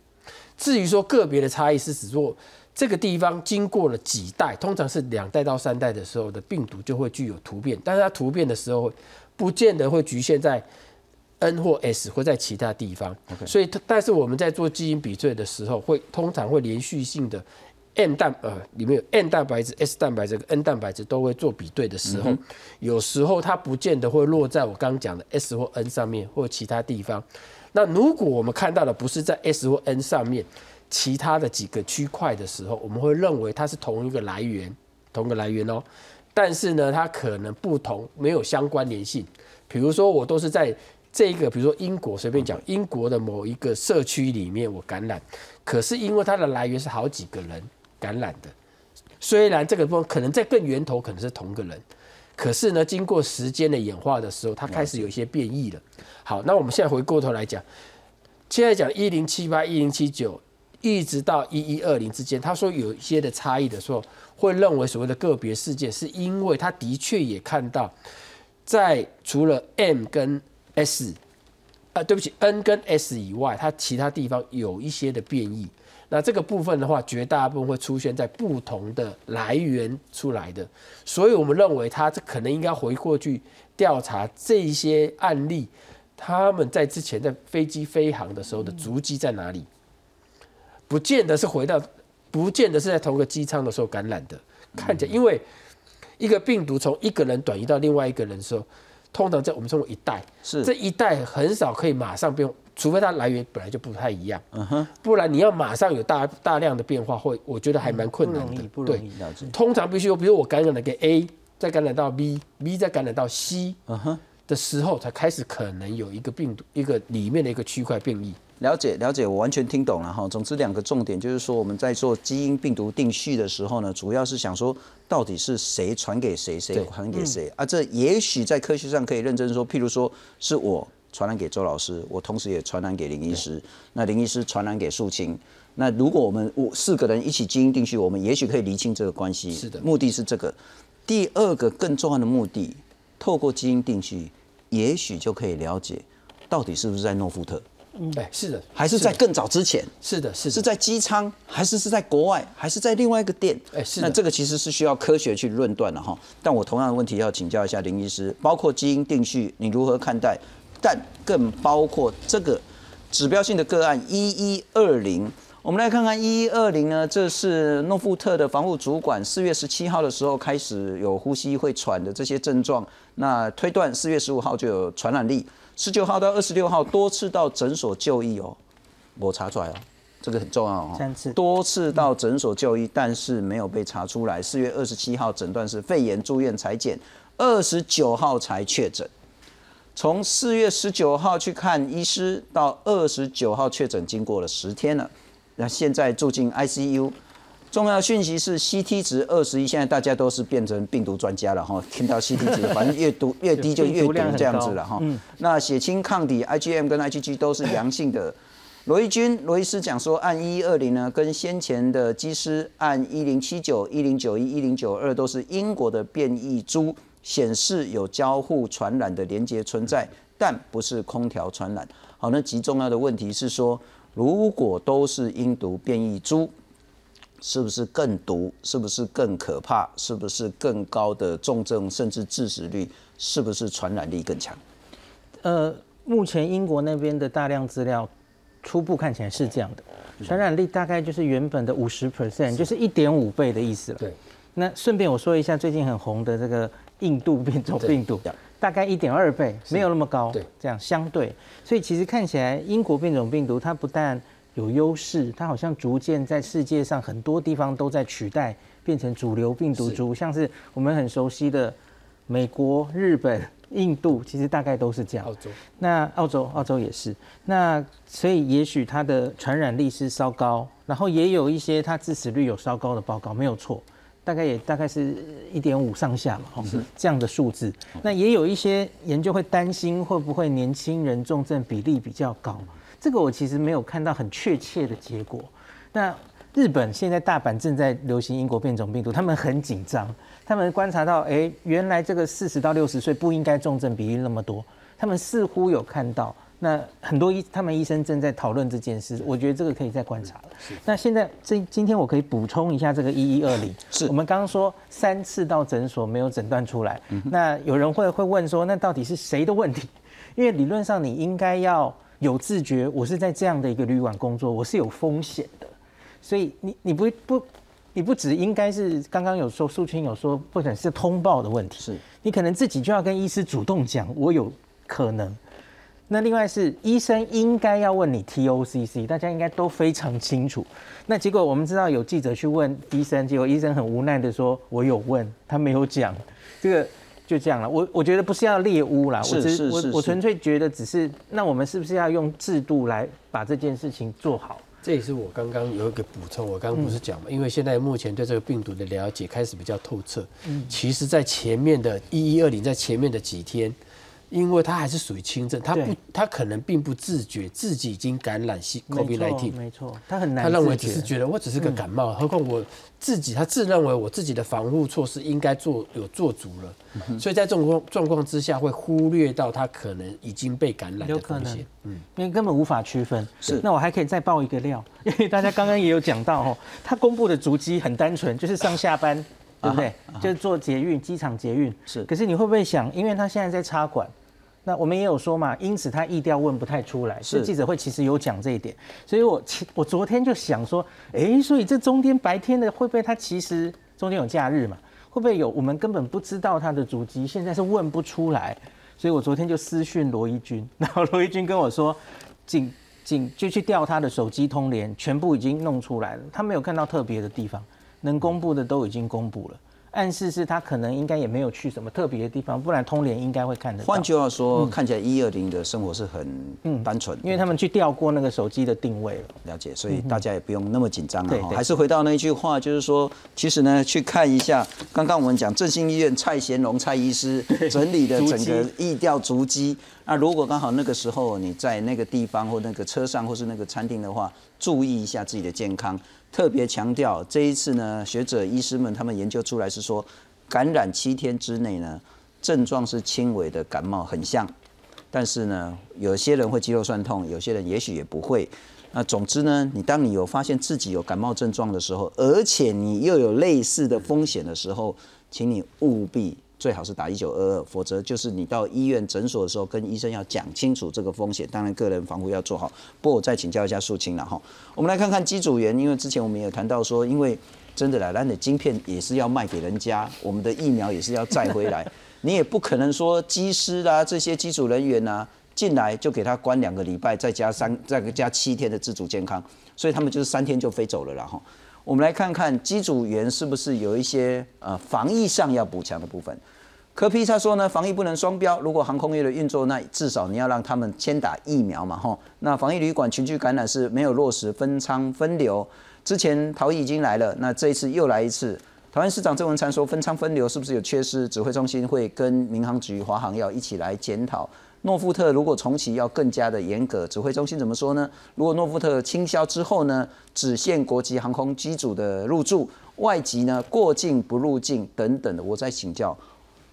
至于说个别的差异，是指说这个地方经过了几代，通常是两代到三代的时候的病毒就会具有突变，但是它突变的时候不见得会局限在 N 或 S，或在其他地方。所以，但是我们在做基因比对的时候，会通常会连续性的。M 蛋呃里面有 N 蛋白质、S 蛋白质跟 N 蛋白质都会做比对的时候，有时候它不见得会落在我刚刚讲的 S 或 N 上面或其他地方。那如果我们看到的不是在 S 或 N 上面，其他的几个区块的时候，我们会认为它是同一个来源，同一个来源哦。但是呢，它可能不同，没有相关联性。比如说，我都是在这个，比如说英国，随便讲英国的某一个社区里面我感染，可是因为它的来源是好几个人。感染的，虽然这个部分可能在更源头可能是同个人，可是呢，经过时间的演化的时候，它开始有一些变异了。好，那我们现在回过头来讲，现在讲一零七八、一零七九，一直到一一二零之间，他说有一些的差异的时候，会认为所谓的个别事件，是因为他的确也看到，在除了 M 跟 S，啊，对不起，N 跟 S 以外，它其他地方有一些的变异。那这个部分的话，绝大部分会出现在不同的来源出来的，所以我们认为他这可能应该回过去调查这些案例，他们在之前在飞机飞航的时候的足迹在哪里，不见得是回到，不见得是在同个机舱的时候感染的，看起来因为一个病毒从一个人转移到另外一个人的时候，通常在我们称为一代，是。这一代很少可以马上变。除非它来源本来就不太一样，嗯哼，不然你要马上有大大量的变化，会我觉得还蛮困难的。对，通常必须有，比如我感染了个 A，再感染到 B，B 再感染到 C，嗯哼的时候，才开始可能有一个病毒，一个里面的一个区块变异。了解了解，我完全听懂了哈。总之两个重点就是说，我们在做基因病毒定序的时候呢，主要是想说到底是谁传给谁，谁传给谁啊？这也许在科学上可以认真说，譬如说是我。传染给周老师，我同时也传染给林医师。那林医师传染给素清。那如果我们五四个人一起基因定序，我们也许可以厘清这个关系。是的，目的是这个。第二个更重要的目的，透过基因定序，也许就可以了解到底是不是在诺富特。嗯，哎，是的，还是在更早之前？是的，是是在机舱，还是是在国外，还是在另外一个店？哎，是。那这个其实是需要科学去论断的哈。但我同样的问题要请教一下林医师，包括基因定序，你如何看待？但更包括这个指标性的个案一一二零，我们来看看一一二零呢，这是诺富特的防护主管四月十七号的时候开始有呼吸会喘的这些症状，那推断四月十五号就有传染力，十九号到二十六号多次到诊所就医哦，我查出来了，这个很重要哦，三次。多次到诊所就医，但是没有被查出来，四月二十七号诊断是肺炎住院裁剪，二十九号才确诊。从四月十九号去看医师，到二十九号确诊，经过了十天了。那现在住进 ICU。重要讯息是 CT 值二十一，现在大家都是变成病毒专家了哈。听到 CT 值，反正越毒越低就越毒这样子了哈。那血清抗体 IgM 跟 IgG 都是阳性的。罗伊军罗伊斯讲说，按一一二零呢，跟先前的机师按一零七九、一零九一、一零九二都是英国的变异株。显示有交互传染的连接存在，但不是空调传染。好，那极重要的问题是说，如果都是阴毒变异株，是不是更毒？是不是更可怕？是不是更高的重症甚至致死率？是不是传染力更强？呃，目前英国那边的大量资料初步看起来是这样的，传染力大概就是原本的五十 percent，就是一点五倍的意思了。对。那顺便我说一下，最近很红的这个。印度变种病毒大概一点二倍，没有那么高。对，这样相对，所以其实看起来英国变种病毒它不但有优势，它好像逐渐在世界上很多地方都在取代，变成主流病毒株，像是我们很熟悉的美国、日本、印度，其实大概都是这样。澳洲，那澳洲，澳洲也是。那所以也许它的传染力是稍高，然后也有一些它致死率有稍高的报告，没有错。大概也大概是一点五上下嘛，是，这样的数字。那也有一些研究会担心会不会年轻人重症比例比较高，这个我其实没有看到很确切的结果。那日本现在大阪正在流行英国变种病毒，他们很紧张，他们观察到，哎，原来这个四十到六十岁不应该重症比例那么多，他们似乎有看到。那很多医，他们医生正在讨论这件事，我觉得这个可以再观察了。那现在这今天我可以补充一下这个一一二零，是。我们刚刚说三次到诊所没有诊断出来，那有人会会问说，那到底是谁的问题？因为理论上你应该要有自觉，我是在这样的一个旅馆工作，我是有风险的，所以你你不不你不只应该是刚刚有说素清有说，或者是通报的问题，是。你可能自己就要跟医师主动讲，我有可能。那另外是医生应该要问你 TOCC，大家应该都非常清楚。那结果我们知道有记者去问医生，结果医生很无奈的说：“我有问，他没有讲。”这个就这样了。我我觉得不是要猎污啦，我只我我纯粹觉得只是，那我们是不是要用制度来把这件事情做好？这也是我刚刚有一个补充，我刚刚不是讲嘛，因为现在目前对这个病毒的了解开始比较透彻。嗯，其实，在前面的一一二零，在前面的几天。因为他还是属于轻症，他不，他可能并不自觉自己已经感染新 COVID-19，没错，他很难。他认为只是觉得我只是个感冒，何况我自己，他自认为我自己的防护措施应该做有做足了，所以在这种状状况之下，会忽略到他可能已经被感染的风险，嗯，因为根本无法区分。是，那我还可以再爆一个料，因为大家刚刚也有讲到哦，他公布的足迹很单纯，就是上下班，对不对？就是做捷运，机场捷运。是，可是你会不会想，因为他现在在插管？那我们也有说嘛，因此他意调问不太出来。是记者会其实有讲这一点，所以我我昨天就想说，哎，所以这中间白天的会不会他其实中间有假日嘛？会不会有我们根本不知道他的足迹，现在是问不出来。所以我昨天就私讯罗一军，然后罗一军跟我说，警警就去调他的手机通联，全部已经弄出来了，他没有看到特别的地方，能公布的都已经公布了。暗示是他可能应该也没有去什么特别的地方，不然通联应该会看得到。换句话说，看起来一二零的生活是很嗯单纯，因为他们去调过那个手机的定位了。了解，所以大家也不用那么紧张了。还是回到那一句话，就是说，其实呢，去看一下刚刚我们讲振兴医院蔡贤龙蔡医师整理的整个疫调足迹。那如果刚好那个时候你在那个地方或那个车上或是那个餐厅的话，注意一下自己的健康。特别强调，这一次呢，学者医师们他们研究出来是说，感染七天之内呢，症状是轻微的感冒，很像。但是呢，有些人会肌肉酸痛，有些人也许也不会。那总之呢，你当你有发现自己有感冒症状的时候，而且你又有类似的风险的时候，请你务必。最好是打一九二二，否则就是你到医院诊所的时候，跟医生要讲清楚这个风险。当然，个人防护要做好。不过我再请教一下素清了哈。我们来看看机组员，因为之前我们有谈到说，因为真的来，咱的晶片也是要卖给人家，我们的疫苗也是要载回来。你也不可能说机师啦这些机组人员呐进来就给他关两个礼拜，再加三再加七天的自主健康，所以他们就是三天就飞走了啦哈。我们来看看机组员是不是有一些呃防疫上要补强的部分。柯 P 他说呢，防疫不能双标，如果航空业的运作，那至少你要让他们先打疫苗嘛，吼。那防疫旅馆群聚感染是没有落实分仓分流，之前逃逸已经来了，那这一次又来一次。台湾市长郑文灿说，分仓分流是不是有缺失？指挥中心会跟民航局、华航要一起来检讨。诺富特如果重启要更加的严格，指挥中心怎么说呢？如果诺富特倾销之后呢，只限国际航空机组的入住，外籍呢过境不入境等等的，我在请教，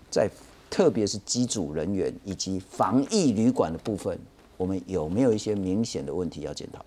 在特别是机组人员以及防疫旅馆的部分，我们有没有一些明显的问题要检讨？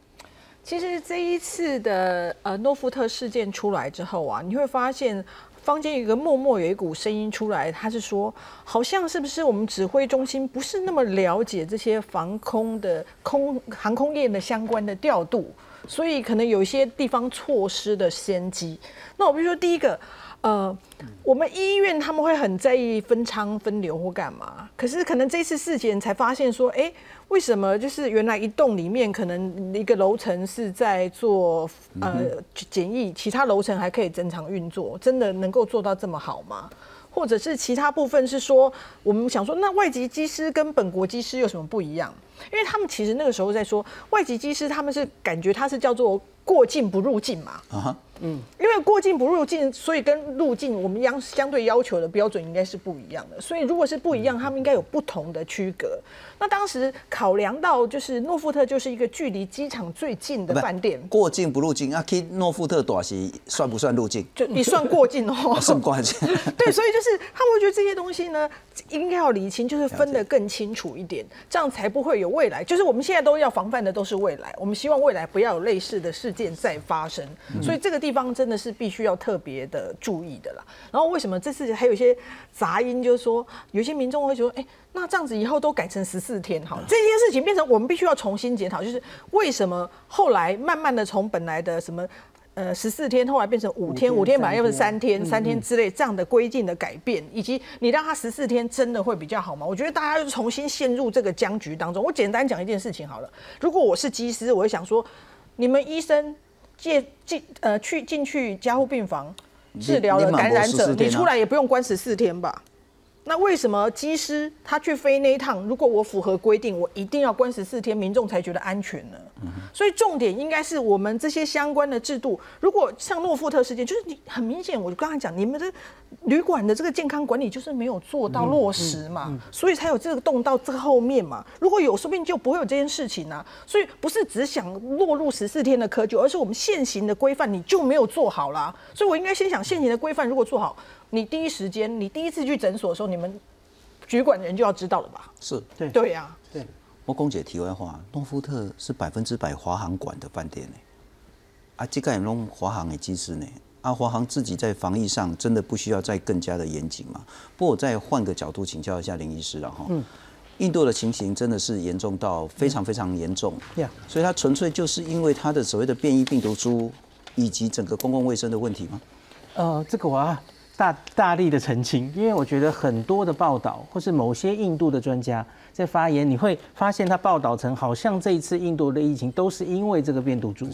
其实这一次的呃诺富特事件出来之后啊，你会发现。坊间有一个默默有一股声音出来，他是说，好像是不是我们指挥中心不是那么了解这些防空的空航空业的相关的调度，所以可能有一些地方错失的先机。那我比如说第一个，呃，我们医院他们会很在意分仓分流或干嘛，可是可能这次事件才发现说，哎。为什么就是原来一栋里面可能一个楼层是在做呃检疫，其他楼层还可以正常运作，真的能够做到这么好吗？或者是其他部分是说，我们想说，那外籍机师跟本国机师有什么不一样？因为他们其实那个时候在说，外籍机师他们是感觉他是叫做过境不入境嘛。啊嗯，因为过境不入境，所以跟入境我们相相对要求的标准应该是不一样的。所以如果是不一样，他们应该有不同的区隔。那当时考量到就是诺富特就是一个距离机场最近的饭店，过境不入境啊，去诺富特短期算不算入境？就你算过境哦，算过境。对，所以就是他们会觉得这些东西呢，应该要理清，就是分得更清楚一点，这样才不会有未来。就是我们现在都要防范的都是未来，我们希望未来不要有类似的事件再发生。所以这个地方真的是必须要特别的注意的啦。然后为什么这次还有一些杂音，就是说有些民众会说，哎。那这样子以后都改成十四天哈，这件事情变成我们必须要重新检讨，就是为什么后来慢慢的从本来的什么呃十四天，后来变成五天，五天本来又是三天，三天之类这样的规定的改变，以及你让他十四天真的会比较好吗？我觉得大家又重新陷入这个僵局当中。我简单讲一件事情好了，如果我是机师，我会想说，你们医生借进呃去进去加护病房治疗了感染者，你出来也不用关十四天吧？那为什么机师他去飞那一趟，如果我符合规定，我一定要关十四天，民众才觉得安全呢？所以重点应该是我们这些相关的制度。如果像诺富特事件，就是你很明显，我就刚才讲，你们的旅馆的这个健康管理就是没有做到落实嘛，所以才有这个动到这个后面嘛。如果有，说不定就不会有这件事情啊。所以不是只想落入十四天的窠臼，而是我们现行的规范你就没有做好啦。所以我应该先想现行的规范如果做好。你第一时间，你第一次去诊所的时候，你们局管人就要知道了吧？是，对，对呀，对。我公姐题外话，诺富特是百分之百华航管的饭店呢，啊，这个也弄华航的机制呢，啊，华航自己在防疫上真的不需要再更加的严谨嘛？不过我再换个角度请教一下林医师了哈，嗯，印度的情形真的是严重到非常非常严重，呀，所以它纯粹就是因为它的所谓的变异病毒株以及整个公共卫生的问题吗？呃，这个我啊。大大力的澄清，因为我觉得很多的报道，或是某些印度的专家在发言，你会发现他报道成好像这一次印度的疫情都是因为这个变毒株，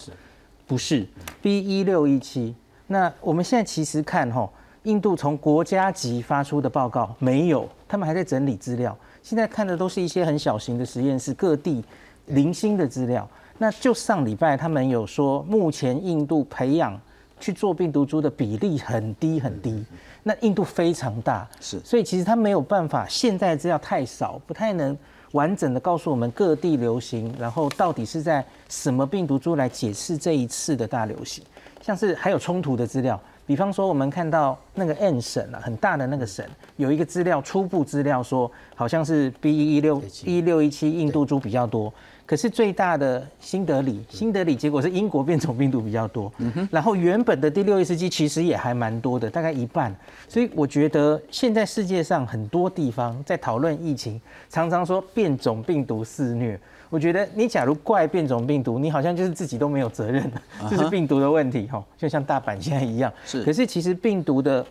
不是 B 一六一七。那我们现在其实看哈，印度从国家级发出的报告没有，他们还在整理资料，现在看的都是一些很小型的实验室，各地零星的资料。那就上礼拜他们有说，目前印度培养。去做病毒株的比例很低很低，那印度非常大，是，所以其实它没有办法，现在资料太少，不太能完整的告诉我们各地流行，然后到底是在什么病毒株来解释这一次的大流行，像是还有冲突的资料，比方说我们看到那个 N 省啊，很大的那个省，有一个资料初步资料说，好像是 B 一六一六一七。印度株比较多。可是最大的新德里，新德里结果是英国变种病毒比较多，然后原本的第六一世纪其实也还蛮多的，大概一半。所以我觉得现在世界上很多地方在讨论疫情，常常说变种病毒肆虐。我觉得你假如怪变种病毒，你好像就是自己都没有责任，这是病毒的问题哈，就像大阪现在一样。是，可是其实病毒的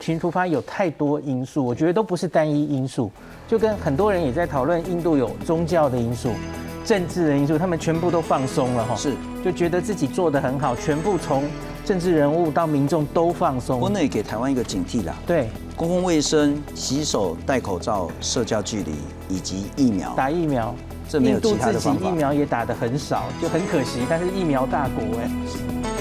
群突发有太多因素，我觉得都不是单一因素。就跟很多人也在讨论，印度有宗教的因素、政治的因素，他们全部都放松了哈，是，就觉得自己做的很好，全部从政治人物到民众都放松。国内给台湾一个警惕啦。对，公共卫生、洗手、戴口罩、社交距离以及疫苗，打疫苗。这没有其他的方法。疫苗也打得很少，就很可惜。但是疫苗大国哎。